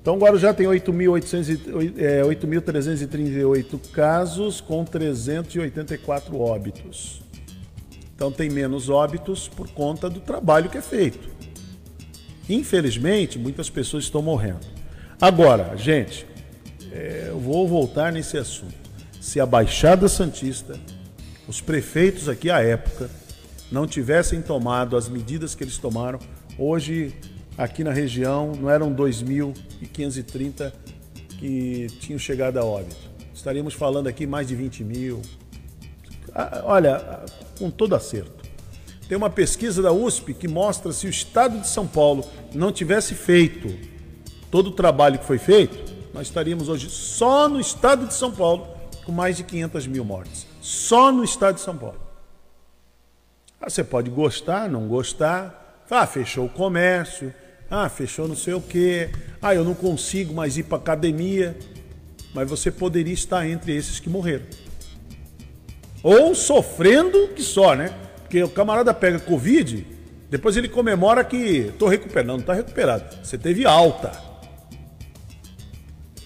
Então, Guarujá tem 8.338 é, casos com 384 óbitos. Então, tem menos óbitos por conta do trabalho que é feito. Infelizmente, muitas pessoas estão morrendo. Agora, gente, é, eu vou voltar nesse assunto. Se a Baixada Santista, os prefeitos aqui à época, não tivessem tomado as medidas que eles tomaram, hoje aqui na região não eram 2.530 que tinham chegado a óbito. Estaríamos falando aqui mais de 20 mil. Ah, olha, com todo acerto. Tem uma pesquisa da USP que mostra se o estado de São Paulo não tivesse feito todo o trabalho que foi feito, nós estaríamos hoje só no estado de São Paulo com mais de 500 mil mortes. Só no estado de São Paulo. Ah, você pode gostar, não gostar. Ah, fechou o comércio. Ah, fechou não sei o quê. Ah, eu não consigo mais ir para academia. Mas você poderia estar entre esses que morreram. Ou sofrendo que só, né? Porque o camarada pega Covid, depois ele comemora que tô recuperado. Não, não tá recuperado. Você teve alta.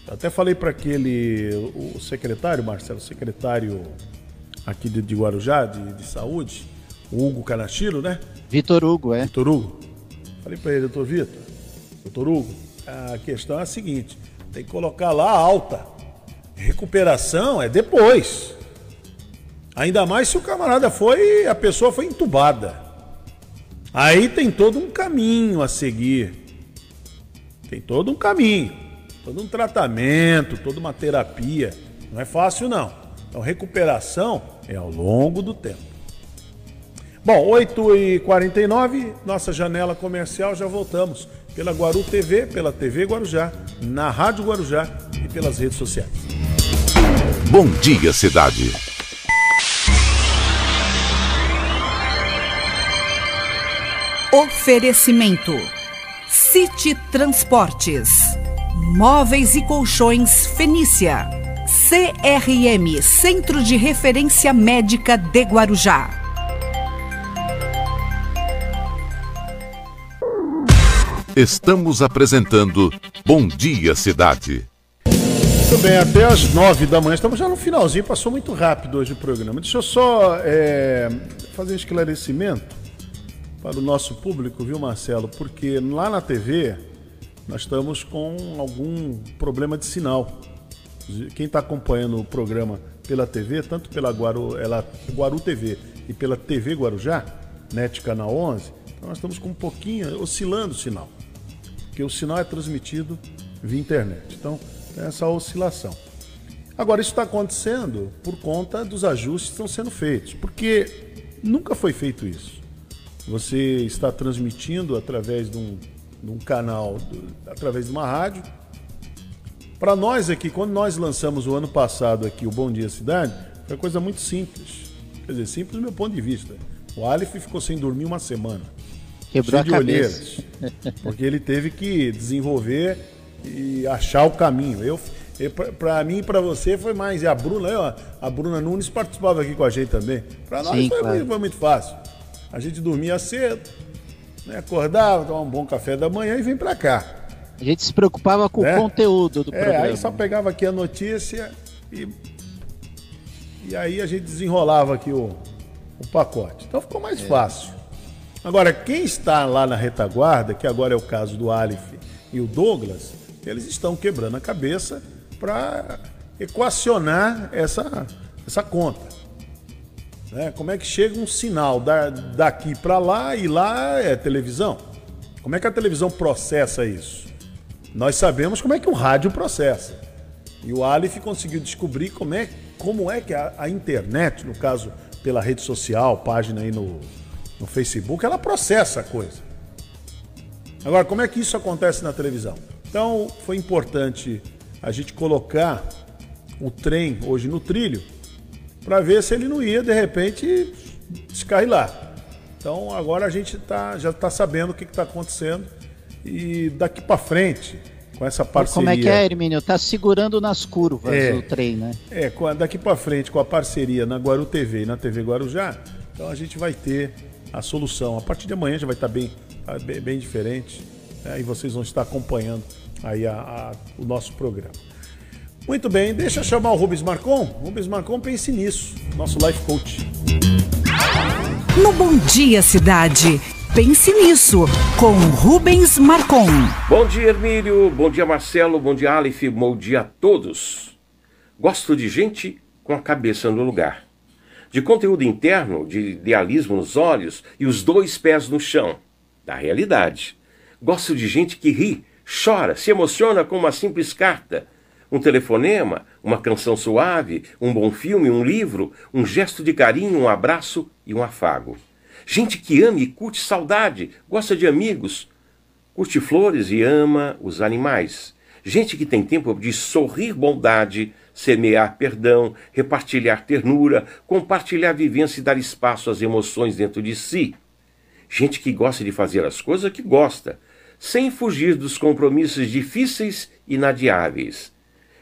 Eu até falei para aquele, o secretário, Marcelo, secretário aqui de, de Guarujá, de, de saúde, o Hugo Canachiro, né? Vitor Hugo, é. Vitor Hugo. Falei para ele, doutor Vitor, doutor Hugo, a questão é a seguinte: tem que colocar lá alta. Recuperação é depois. Ainda mais se o camarada foi, a pessoa foi entubada. Aí tem todo um caminho a seguir. Tem todo um caminho, todo um tratamento, toda uma terapia. Não é fácil não. Então recuperação é ao longo do tempo. Bom, 8h49, nossa janela comercial, já voltamos. Pela Guaru TV, pela TV Guarujá, na Rádio Guarujá e pelas redes sociais. Bom dia, cidade. Oferecimento: City Transportes, Móveis e Colchões Fenícia, CRM Centro de Referência Médica de Guarujá. Estamos apresentando Bom Dia Cidade. Muito bem, até às nove da manhã. Estamos já no finalzinho, passou muito rápido hoje o programa. Deixa eu só é, fazer um esclarecimento para o nosso público, viu, Marcelo? Porque lá na TV nós estamos com algum problema de sinal. Quem está acompanhando o programa pela TV, tanto pela Guaru, ela, Guaru TV e pela TV Guarujá, NET Canal 11, então nós estamos com um pouquinho oscilando o sinal. Porque o sinal é transmitido via internet. Então, tem essa oscilação. Agora, isso está acontecendo por conta dos ajustes que estão sendo feitos, porque nunca foi feito isso. Você está transmitindo através de um, de um canal, através de uma rádio. Para nós aqui, quando nós lançamos o ano passado aqui o Bom Dia Cidade, foi uma coisa muito simples. Quer dizer, simples do meu ponto de vista. O Aleph ficou sem dormir uma semana. Quebrou a de cabeça. olheiras. Porque ele teve que desenvolver e achar o caminho. Eu, para mim e para você foi mais. E a Bruna, eu, a Bruna Nunes participava aqui com a gente também. Para nós Sim, foi, claro. foi muito fácil. A gente dormia cedo, né? acordava, tomava um bom café da manhã e vem para cá. A gente se preocupava com né? o conteúdo do é, programa. Aí só pegava aqui a notícia e, e aí a gente desenrolava aqui o, o pacote. Então ficou mais é. fácil. Agora, quem está lá na retaguarda, que agora é o caso do Aleph e o Douglas, eles estão quebrando a cabeça para equacionar essa, essa conta. Né? Como é que chega um sinal da, daqui para lá e lá é televisão? Como é que a televisão processa isso? Nós sabemos como é que o rádio processa. E o Aleph conseguiu descobrir como é, como é que a, a internet, no caso pela rede social, página aí no, no Facebook, ela processa a coisa. Agora, como é que isso acontece na televisão? Então, foi importante a gente colocar o trem hoje no trilho para ver se ele não ia, de repente, descarrilar. Então agora a gente tá, já está sabendo o que está acontecendo e daqui para frente, com essa parceria. Como é que é, Hermínio? Tá segurando nas curvas é, o trem, né? É, daqui para frente, com a parceria na Guaru TV e na TV Guarujá, então a gente vai ter a solução. A partir de amanhã já vai estar tá bem, tá bem, bem diferente né? e vocês vão estar acompanhando aí a, a, o nosso programa. Muito bem, deixa eu chamar o Rubens Marcon. Rubens Marcon, pense nisso, nosso life coach. No Bom Dia Cidade, pense nisso, com Rubens Marcon. Bom dia, Hermílio. Bom dia, Marcelo. Bom dia, Aleph. Bom dia a todos. Gosto de gente com a cabeça no lugar. De conteúdo interno, de idealismo nos olhos e os dois pés no chão. Da realidade. Gosto de gente que ri, chora, se emociona com uma simples carta um telefonema, uma canção suave, um bom filme, um livro, um gesto de carinho, um abraço e um afago. Gente que ama e curte saudade, gosta de amigos, curte flores e ama os animais. Gente que tem tempo de sorrir bondade, semear perdão, repartilhar ternura, compartilhar vivência e dar espaço às emoções dentro de si. Gente que gosta de fazer as coisas que gosta, sem fugir dos compromissos difíceis e inadiáveis.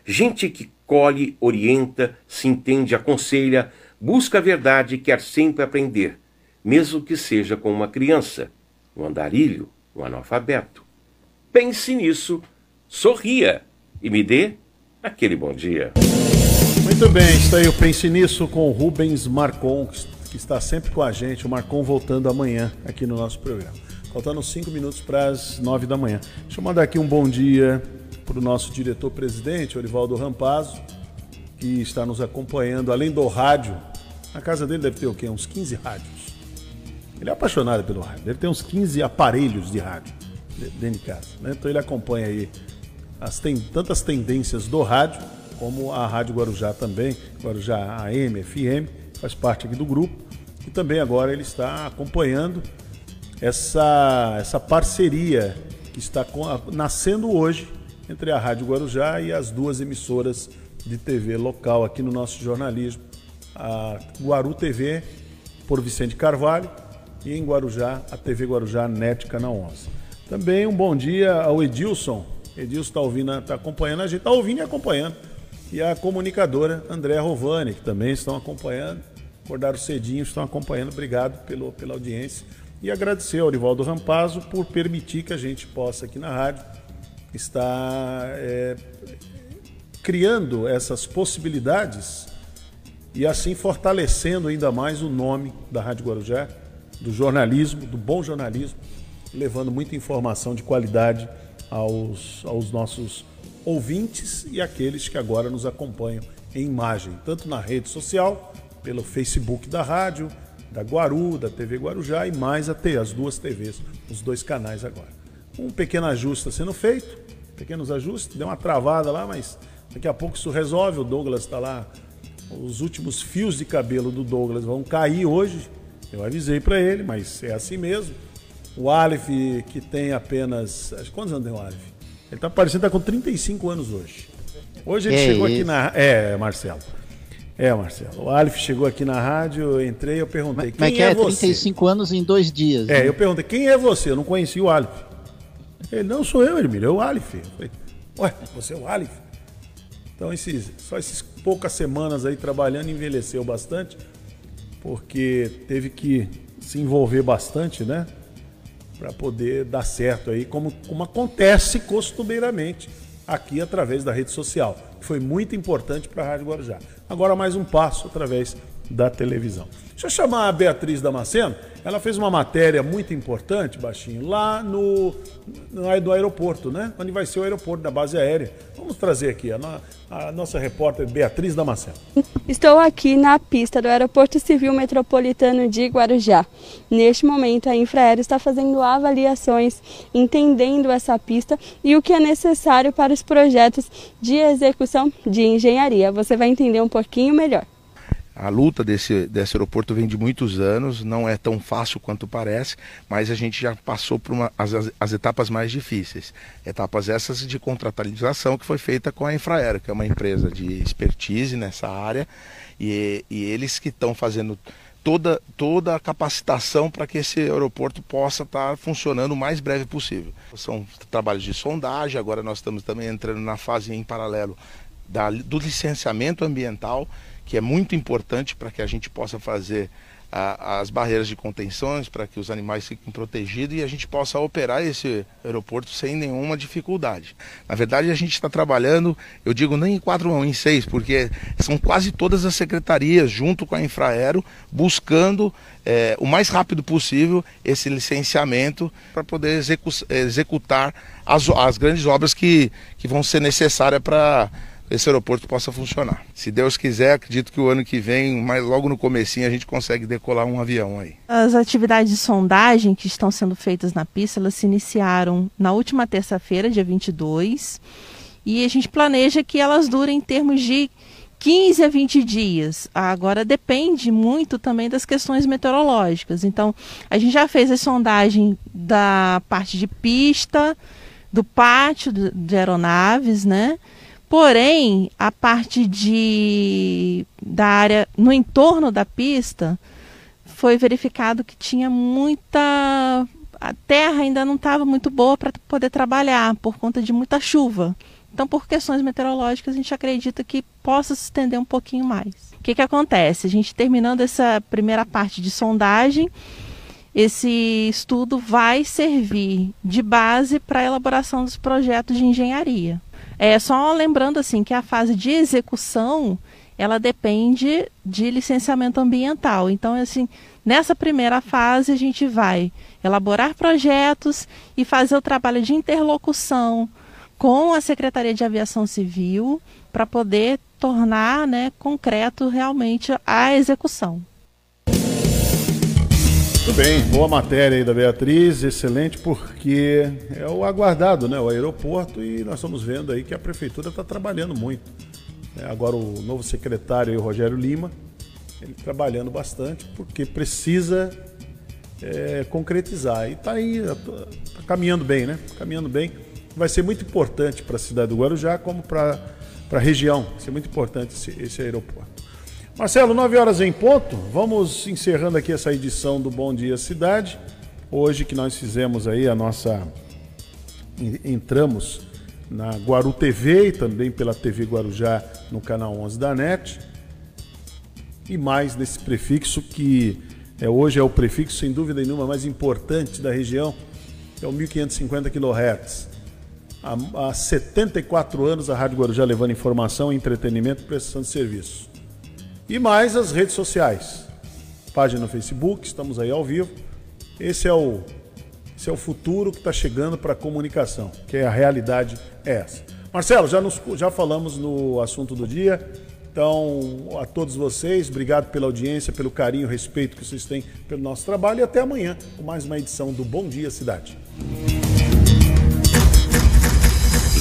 Gente que colhe, orienta, se entende, aconselha, busca a verdade e quer sempre aprender, mesmo que seja com uma criança, um andarilho, um analfabeto. Pense nisso, sorria e me dê aquele bom dia. Muito bem, está aí o Pense Nisso com o Rubens Marcon, que está sempre com a gente. O Marcon voltando amanhã aqui no nosso programa. Faltando cinco minutos para as nove da manhã. Deixa eu mandar aqui um bom dia para o nosso diretor-presidente, Orivaldo Rampazzo, que está nos acompanhando, além do rádio. Na casa dele deve ter o quê? Uns 15 rádios. Ele é apaixonado pelo rádio. Deve ter uns 15 aparelhos de rádio dentro de casa. Né? Então ele acompanha aí as tem, tantas tendências do rádio, como a Rádio Guarujá também, Guarujá AM, FM, faz parte aqui do grupo. E também agora ele está acompanhando essa, essa parceria que está nascendo hoje entre a Rádio Guarujá e as duas emissoras de TV local aqui no nosso jornalismo. A Guaru TV, por Vicente Carvalho, e em Guarujá, a TV Guarujá NET Canal 11. Também um bom dia ao Edilson, Edilson está ouvindo, está acompanhando a gente, está ouvindo e acompanhando. E a comunicadora Andréa Rovani, que também estão acompanhando. Acordaram cedinho, estão acompanhando. Obrigado pelo, pela audiência. E agradecer ao Orivaldo Rampazzo por permitir que a gente possa aqui na rádio estar é, criando essas possibilidades e assim fortalecendo ainda mais o nome da Rádio Guarujá, do jornalismo, do bom jornalismo, levando muita informação de qualidade aos, aos nossos ouvintes e aqueles que agora nos acompanham em imagem, tanto na rede social, pelo Facebook da rádio, da Guaru, da TV Guarujá e mais até as duas TVs, os dois canais agora. Um pequeno ajuste está sendo feito, pequenos ajustes, deu uma travada lá, mas daqui a pouco isso resolve. O Douglas está lá, os últimos fios de cabelo do Douglas vão cair hoje. Eu avisei para ele, mas é assim mesmo. O Aleph, que tem apenas. Quantos anos tem o Aleph? Ele está parecendo tá com 35 anos hoje. Hoje ele chegou isso? aqui na. É, Marcelo. É, Marcelo. O Aleph chegou aqui na rádio, eu entrei eu perguntei. Mas, quem mas que é, é você? 35 anos em dois dias. É, né? eu perguntei, quem é você? Eu não conheci o Aleph. Ele, não sou eu, Emílio, é o Aleph. Eu falei, ué, você é o Aleph? Então, esses, só essas poucas semanas aí trabalhando envelheceu bastante, porque teve que se envolver bastante, né? para poder dar certo aí, como, como acontece costumeiramente aqui através da rede social. Foi muito importante para a Rádio Guarujá. Agora mais um passo através da televisão. Deixa eu chamar a Beatriz Damasceno. Ela fez uma matéria muito importante, baixinho, lá no, no do aeroporto, né? Onde vai ser o aeroporto da base aérea. Vamos trazer aqui a, a nossa repórter Beatriz Damasceno. Estou aqui na pista do Aeroporto Civil Metropolitano de Guarujá. Neste momento, a Infraero está fazendo avaliações, entendendo essa pista e o que é necessário para os projetos de execução de engenharia. Você vai entender um pouquinho melhor. A luta desse, desse aeroporto vem de muitos anos, não é tão fácil quanto parece, mas a gente já passou por uma, as, as etapas mais difíceis. Etapas essas de contratualização que foi feita com a Infraero, que é uma empresa de expertise nessa área, e, e eles que estão fazendo toda, toda a capacitação para que esse aeroporto possa estar funcionando o mais breve possível. São trabalhos de sondagem, agora nós estamos também entrando na fase em paralelo da, do licenciamento ambiental que é muito importante para que a gente possa fazer as barreiras de contenções, para que os animais fiquem protegidos e a gente possa operar esse aeroporto sem nenhuma dificuldade. Na verdade, a gente está trabalhando, eu digo nem em quatro, não, em seis, porque são quase todas as secretarias, junto com a Infraero, buscando é, o mais rápido possível esse licenciamento para poder execu executar as, as grandes obras que, que vão ser necessárias para esse aeroporto possa funcionar. Se Deus quiser, acredito que o ano que vem, mais logo no comecinho, a gente consegue decolar um avião aí. As atividades de sondagem que estão sendo feitas na pista, elas se iniciaram na última terça-feira, dia 22, e a gente planeja que elas durem em termos de 15 a 20 dias. Agora depende muito também das questões meteorológicas. Então, a gente já fez a sondagem da parte de pista, do pátio de aeronaves, né? Porém, a parte de da área no entorno da pista foi verificado que tinha muita a terra ainda não estava muito boa para poder trabalhar por conta de muita chuva. Então, por questões meteorológicas, a gente acredita que possa se estender um pouquinho mais. O que, que acontece? A gente terminando essa primeira parte de sondagem, esse estudo vai servir de base para a elaboração dos projetos de engenharia. É só lembrando assim que a fase de execução ela depende de licenciamento ambiental. Então, assim, nessa primeira fase a gente vai elaborar projetos e fazer o trabalho de interlocução com a Secretaria de Aviação Civil para poder tornar né, concreto realmente a execução. Muito bem, boa matéria aí da Beatriz, excelente, porque é o aguardado, né? O aeroporto, e nós estamos vendo aí que a prefeitura está trabalhando muito. É, agora o novo secretário, o Rogério Lima, ele trabalhando bastante, porque precisa é, concretizar. E está aí, está caminhando bem, né? Caminhando bem. Vai ser muito importante para a cidade do Guarujá, como para a região. Vai ser muito importante esse, esse aeroporto. Marcelo, 9 horas em ponto. Vamos encerrando aqui essa edição do Bom Dia Cidade. Hoje que nós fizemos aí a nossa. Entramos na Guaru TV e também pela TV Guarujá no canal 11 da NET. E mais desse prefixo que é, hoje é o prefixo, sem dúvida nenhuma, mais importante da região, é o 1550 kHz. Há, há 74 anos a Rádio Guarujá levando informação, entretenimento e prestação de serviço. E mais as redes sociais. Página no Facebook, estamos aí ao vivo. Esse é o, esse é o futuro que está chegando para a comunicação, que é a realidade é essa. Marcelo, já, nos, já falamos no assunto do dia. Então, a todos vocês, obrigado pela audiência, pelo carinho, respeito que vocês têm pelo nosso trabalho e até amanhã com mais uma edição do Bom Dia Cidade.